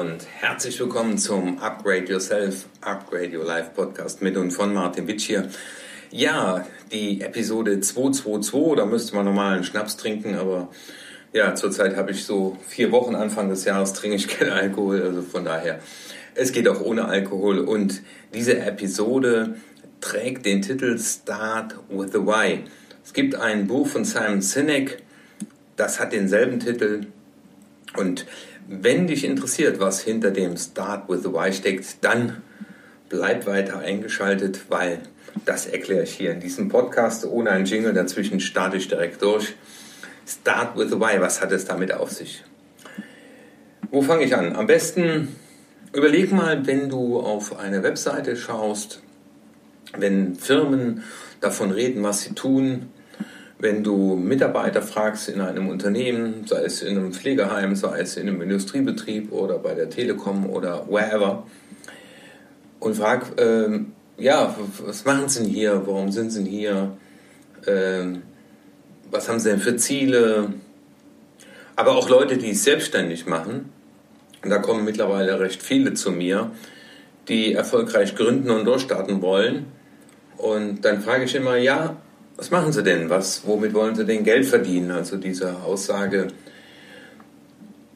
und herzlich willkommen zum Upgrade Yourself, Upgrade Your Life Podcast mit und von Martin Witsch hier. Ja, die Episode 222, da müsste man normal einen Schnaps trinken, aber ja, zurzeit habe ich so vier Wochen Anfang des Jahres trinke ich keinen Alkohol, also von daher, es geht auch ohne Alkohol und diese Episode trägt den Titel Start with the Why. Es gibt ein Buch von Simon Sinek, das hat denselben Titel und wenn dich interessiert, was hinter dem Start with the Why steckt, dann bleib weiter eingeschaltet, weil das erkläre ich hier in diesem Podcast. Ohne einen Jingle dazwischen starte ich direkt durch. Start with the Why, was hat es damit auf sich? Wo fange ich an? Am besten überleg mal, wenn du auf eine Webseite schaust, wenn Firmen davon reden, was sie tun, wenn du Mitarbeiter fragst in einem Unternehmen, sei es in einem Pflegeheim, sei es in einem Industriebetrieb oder bei der Telekom oder wherever, und frag, äh, ja, was machen sie denn hier? Warum sind sie denn hier? Äh, was haben sie denn für Ziele? Aber auch Leute, die es selbstständig machen, da kommen mittlerweile recht viele zu mir, die erfolgreich gründen und durchstarten wollen. Und dann frage ich immer, ja, was machen Sie denn? Was, womit wollen Sie denn Geld verdienen? Also diese Aussage,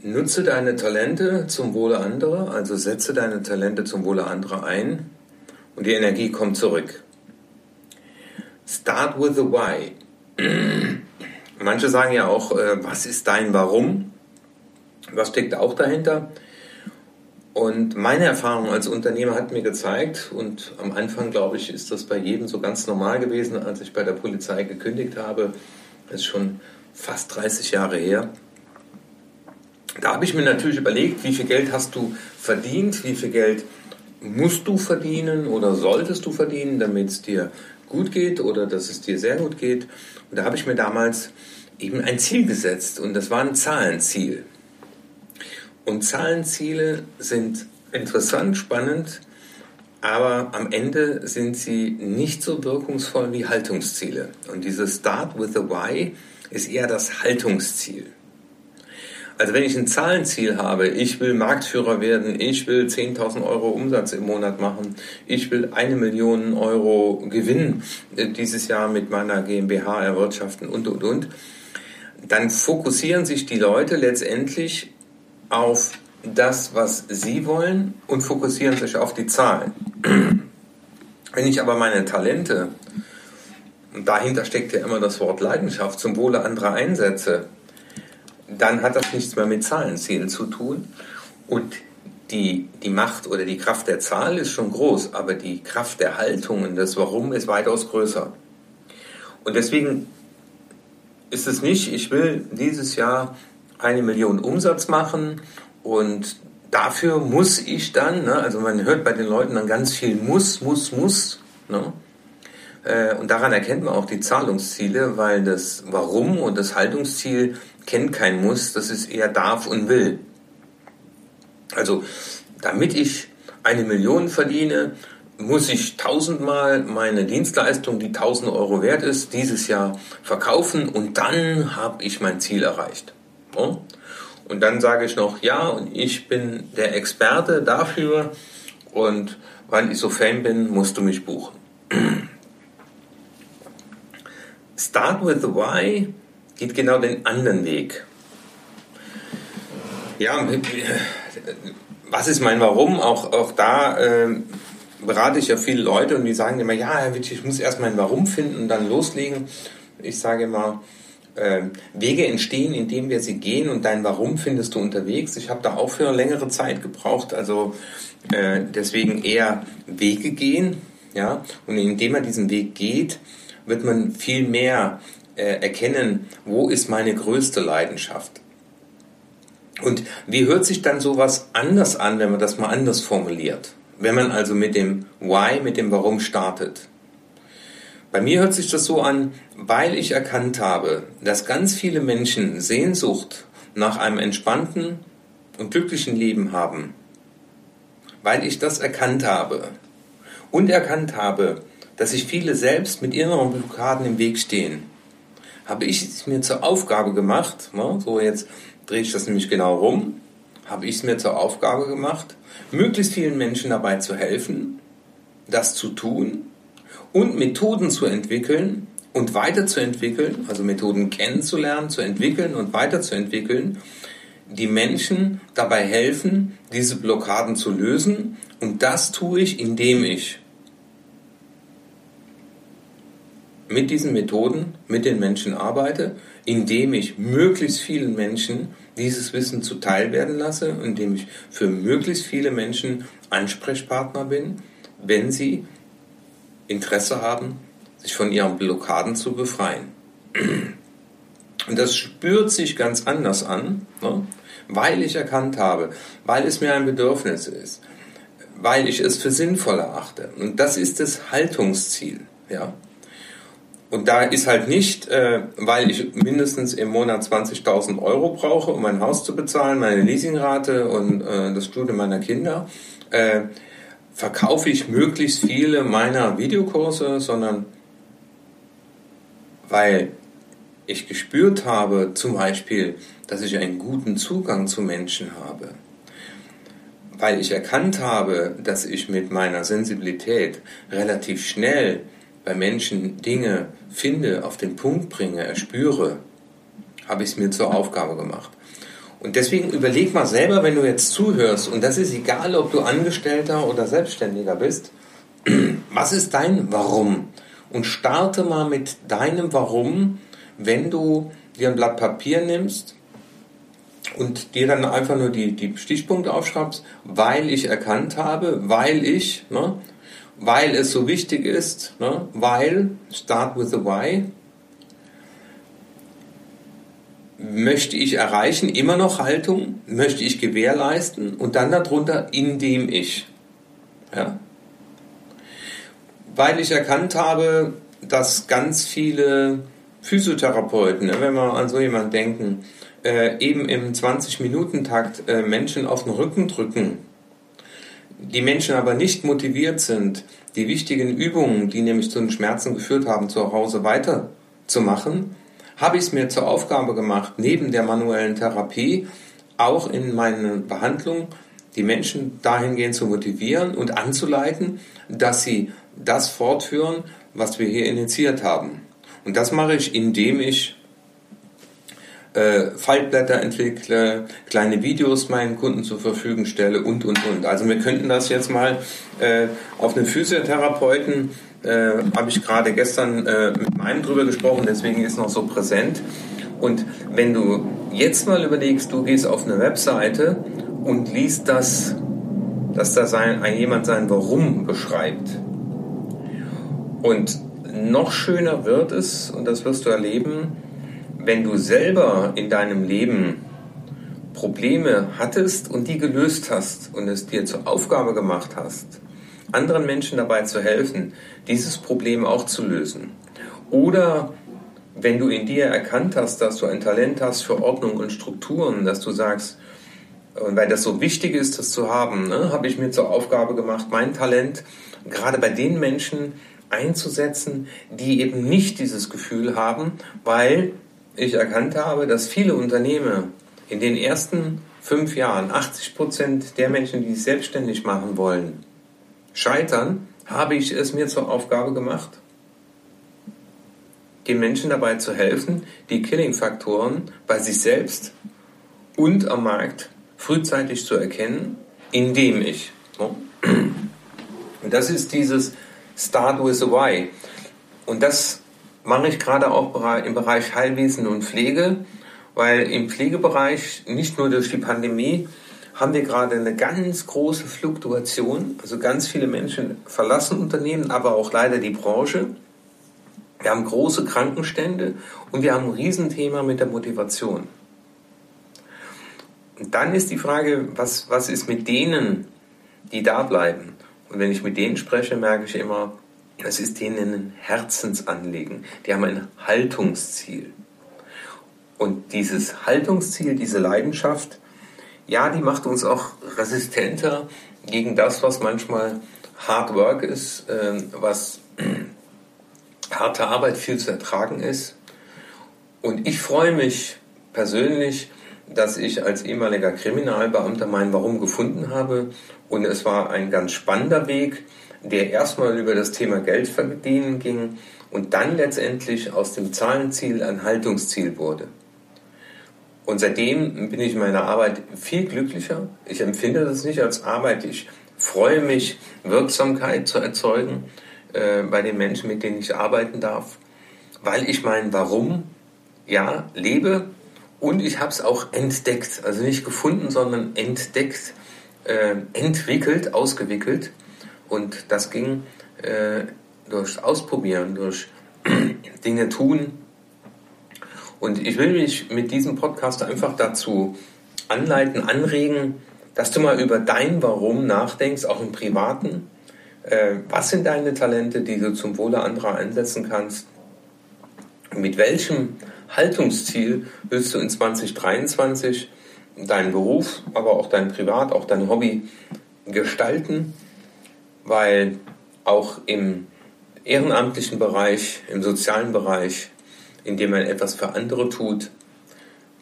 nutze deine Talente zum Wohle anderer, also setze deine Talente zum Wohle anderer ein und die Energie kommt zurück. Start with the why. Manche sagen ja auch, äh, was ist dein Warum? Was steckt auch dahinter? Und meine Erfahrung als Unternehmer hat mir gezeigt, und am Anfang, glaube ich, ist das bei jedem so ganz normal gewesen, als ich bei der Polizei gekündigt habe, das ist schon fast 30 Jahre her. Da habe ich mir natürlich überlegt, wie viel Geld hast du verdient, wie viel Geld musst du verdienen oder solltest du verdienen, damit es dir gut geht oder dass es dir sehr gut geht. Und da habe ich mir damals eben ein Ziel gesetzt und das war ein Zahlenziel. Und Zahlenziele sind interessant, spannend, aber am Ende sind sie nicht so wirkungsvoll wie Haltungsziele. Und dieses Start with the Why ist eher das Haltungsziel. Also wenn ich ein Zahlenziel habe, ich will Marktführer werden, ich will 10.000 Euro Umsatz im Monat machen, ich will eine Million Euro Gewinn äh, dieses Jahr mit meiner GmbH erwirtschaften und, und, und, dann fokussieren sich die Leute letztendlich auf das, was sie wollen und fokussieren sich auf die Zahlen. Wenn ich aber meine Talente, und dahinter steckt ja immer das Wort Leidenschaft, zum Wohle anderer einsetze, dann hat das nichts mehr mit Zahlenzielen zu tun. Und die, die Macht oder die Kraft der Zahl ist schon groß, aber die Kraft der Haltung und das Warum ist weitaus größer. Und deswegen ist es nicht, ich will dieses Jahr eine Million Umsatz machen und dafür muss ich dann, ne, also man hört bei den Leuten dann ganz viel muss, muss, muss. Ne? Äh, und daran erkennt man auch die Zahlungsziele, weil das Warum und das Haltungsziel kennt kein Muss, das ist eher darf und will. Also damit ich eine Million verdiene, muss ich tausendmal meine Dienstleistung, die tausend Euro wert ist, dieses Jahr verkaufen und dann habe ich mein Ziel erreicht. Und dann sage ich noch, ja, und ich bin der Experte dafür und weil ich so Fan bin, musst du mich buchen. Start with the Why geht genau den anderen Weg. Ja, was ist mein Warum? Auch, auch da äh, berate ich ja viele Leute und die sagen immer, ja, Herr Witsch, ich muss erst mein Warum finden und dann loslegen. Ich sage immer, Wege entstehen, indem wir sie gehen und dein Warum findest du unterwegs. Ich habe da auch für längere Zeit gebraucht, also äh, deswegen eher Wege gehen, ja, und indem man diesen Weg geht, wird man viel mehr äh, erkennen, wo ist meine größte Leidenschaft. Und wie hört sich dann sowas anders an, wenn man das mal anders formuliert? Wenn man also mit dem Why, mit dem Warum startet. Bei mir hört sich das so an, weil ich erkannt habe, dass ganz viele Menschen Sehnsucht nach einem entspannten und glücklichen Leben haben. Weil ich das erkannt habe und erkannt habe, dass sich viele selbst mit inneren Blockaden im Weg stehen, habe ich es mir zur Aufgabe gemacht, ne, so jetzt drehe ich das nämlich genau rum, habe ich es mir zur Aufgabe gemacht, möglichst vielen Menschen dabei zu helfen, das zu tun und Methoden zu entwickeln und weiterzuentwickeln, also Methoden kennenzulernen, zu entwickeln und weiterzuentwickeln, die Menschen dabei helfen, diese Blockaden zu lösen. Und das tue ich, indem ich mit diesen Methoden mit den Menschen arbeite, indem ich möglichst vielen Menschen dieses Wissen zuteil werden lasse, indem ich für möglichst viele Menschen Ansprechpartner bin, wenn sie Interesse haben, sich von ihren Blockaden zu befreien. Und das spürt sich ganz anders an, ne? weil ich erkannt habe, weil es mir ein Bedürfnis ist, weil ich es für sinnvoll erachte. Und das ist das Haltungsziel. Ja? Und da ist halt nicht, äh, weil ich mindestens im Monat 20.000 Euro brauche, um mein Haus zu bezahlen, meine Leasingrate und äh, das Studium meiner Kinder, äh, verkaufe ich möglichst viele meiner Videokurse, sondern weil ich gespürt habe, zum Beispiel, dass ich einen guten Zugang zu Menschen habe, weil ich erkannt habe, dass ich mit meiner Sensibilität relativ schnell bei Menschen Dinge finde, auf den Punkt bringe, erspüre, habe ich es mir zur Aufgabe gemacht. Und deswegen überleg mal selber, wenn du jetzt zuhörst, und das ist egal, ob du Angestellter oder Selbstständiger bist, was ist dein Warum? Und starte mal mit deinem Warum, wenn du dir ein Blatt Papier nimmst und dir dann einfach nur die, die Stichpunkte aufschreibst, weil ich erkannt habe, weil ich, ne, weil es so wichtig ist, ne? weil, start with the why, möchte ich erreichen, immer noch Haltung, möchte ich gewährleisten und dann darunter, indem ich. Ja? Weil ich erkannt habe, dass ganz viele Physiotherapeuten, ne, wenn wir an so jemanden denken, äh, eben im 20-Minuten-Takt äh, Menschen auf den Rücken drücken die Menschen aber nicht motiviert sind, die wichtigen Übungen, die nämlich zu den Schmerzen geführt haben, zu Hause weiterzumachen, habe ich es mir zur Aufgabe gemacht, neben der manuellen Therapie auch in meinen Behandlungen die Menschen dahingehend zu motivieren und anzuleiten, dass sie das fortführen, was wir hier initiiert haben. Und das mache ich, indem ich äh, Faltblätter entwickle, kleine Videos meinen Kunden zur Verfügung stelle und, und, und. Also wir könnten das jetzt mal äh, auf einen Physiotherapeuten, äh, habe ich gerade gestern äh, mit meinem drüber gesprochen, deswegen ist noch so präsent. Und wenn du jetzt mal überlegst, du gehst auf eine Webseite und liest das, dass da sein, ein, jemand sein Warum beschreibt. Und noch schöner wird es, und das wirst du erleben, wenn du selber in deinem Leben Probleme hattest und die gelöst hast und es dir zur Aufgabe gemacht hast, anderen Menschen dabei zu helfen, dieses Problem auch zu lösen. Oder wenn du in dir erkannt hast, dass du ein Talent hast für Ordnung und Strukturen, dass du sagst, weil das so wichtig ist, das zu haben, ne, habe ich mir zur Aufgabe gemacht, mein Talent gerade bei den Menschen einzusetzen, die eben nicht dieses Gefühl haben, weil ich erkannt habe, dass viele Unternehmen in den ersten fünf Jahren 80 Prozent der Menschen, die sich selbstständig machen wollen, scheitern, habe ich es mir zur Aufgabe gemacht, den Menschen dabei zu helfen, die Killing-Faktoren bei sich selbst und am Markt frühzeitig zu erkennen, indem ich. Und das ist dieses Start with a Why. Und das mache ich gerade auch im Bereich Heilwesen und Pflege, weil im Pflegebereich nicht nur durch die Pandemie haben wir gerade eine ganz große Fluktuation. Also ganz viele Menschen verlassen Unternehmen, aber auch leider die Branche. Wir haben große Krankenstände und wir haben ein Riesenthema mit der Motivation. Und dann ist die Frage, was, was ist mit denen, die da bleiben? Und wenn ich mit denen spreche, merke ich immer, es ist denen ein Herzensanliegen. Die haben ein Haltungsziel. Und dieses Haltungsziel, diese Leidenschaft, ja, die macht uns auch resistenter gegen das, was manchmal Hard Work ist, äh, was harte Arbeit viel zu ertragen ist. Und ich freue mich persönlich, dass ich als ehemaliger Kriminalbeamter mein Warum gefunden habe. Und es war ein ganz spannender Weg, der erstmal über das Thema Geld verdienen ging und dann letztendlich aus dem Zahlenziel ein Haltungsziel wurde. Und seitdem bin ich in meiner Arbeit viel glücklicher. Ich empfinde das nicht als Arbeit. Ich freue mich, Wirksamkeit zu erzeugen äh, bei den Menschen, mit denen ich arbeiten darf, weil ich mein Warum ja lebe und ich habe es auch entdeckt. Also nicht gefunden, sondern entdeckt, äh, entwickelt, ausgewickelt. Und das ging äh, durch Ausprobieren, durch Dinge tun, und ich will mich mit diesem Podcast einfach dazu anleiten, anregen, dass du mal über dein Warum nachdenkst, auch im Privaten. Äh, was sind deine Talente, die du zum Wohle anderer einsetzen kannst? Mit welchem Haltungsziel willst du in 2023 deinen Beruf, aber auch dein Privat, auch dein Hobby gestalten? Weil auch im ehrenamtlichen Bereich, im sozialen Bereich indem man etwas für andere tut,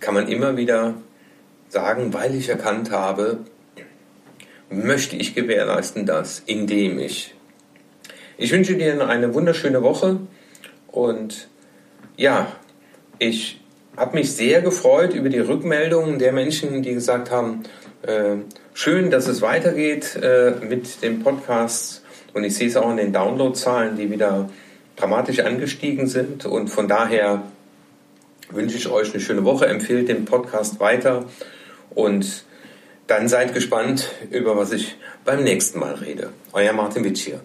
kann man immer wieder sagen, weil ich erkannt habe, möchte ich gewährleisten das, indem ich. Ich wünsche dir eine wunderschöne Woche und ja, ich habe mich sehr gefreut über die Rückmeldungen der Menschen, die gesagt haben, schön, dass es weitergeht äh, mit dem Podcast und ich sehe es auch in den Downloadzahlen, die wieder dramatisch angestiegen sind. Und von daher wünsche ich euch eine schöne Woche, empfehlt den Podcast weiter und dann seid gespannt, über was ich beim nächsten Mal rede. Euer Martin Witsch hier.